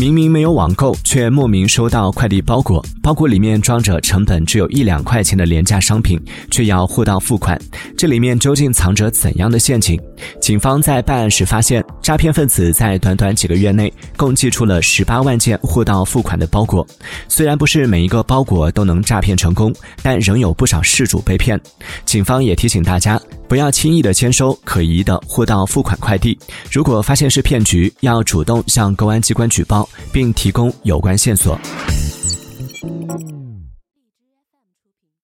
明明没有网购，却莫名收到快递包裹，包裹里面装着成本只有一两块钱的廉价商品，却要货到付款，这里面究竟藏着怎样的陷阱？警方在办案时发现，诈骗分子在短短几个月内共寄出了十八万件货到付款的包裹。虽然不是每一个包裹都能诈骗成功，但仍有不少事主被骗。警方也提醒大家，不要轻易的签收可疑的货到付款快递。如果发现是骗局要主动向公安机关举报并提供有关线索。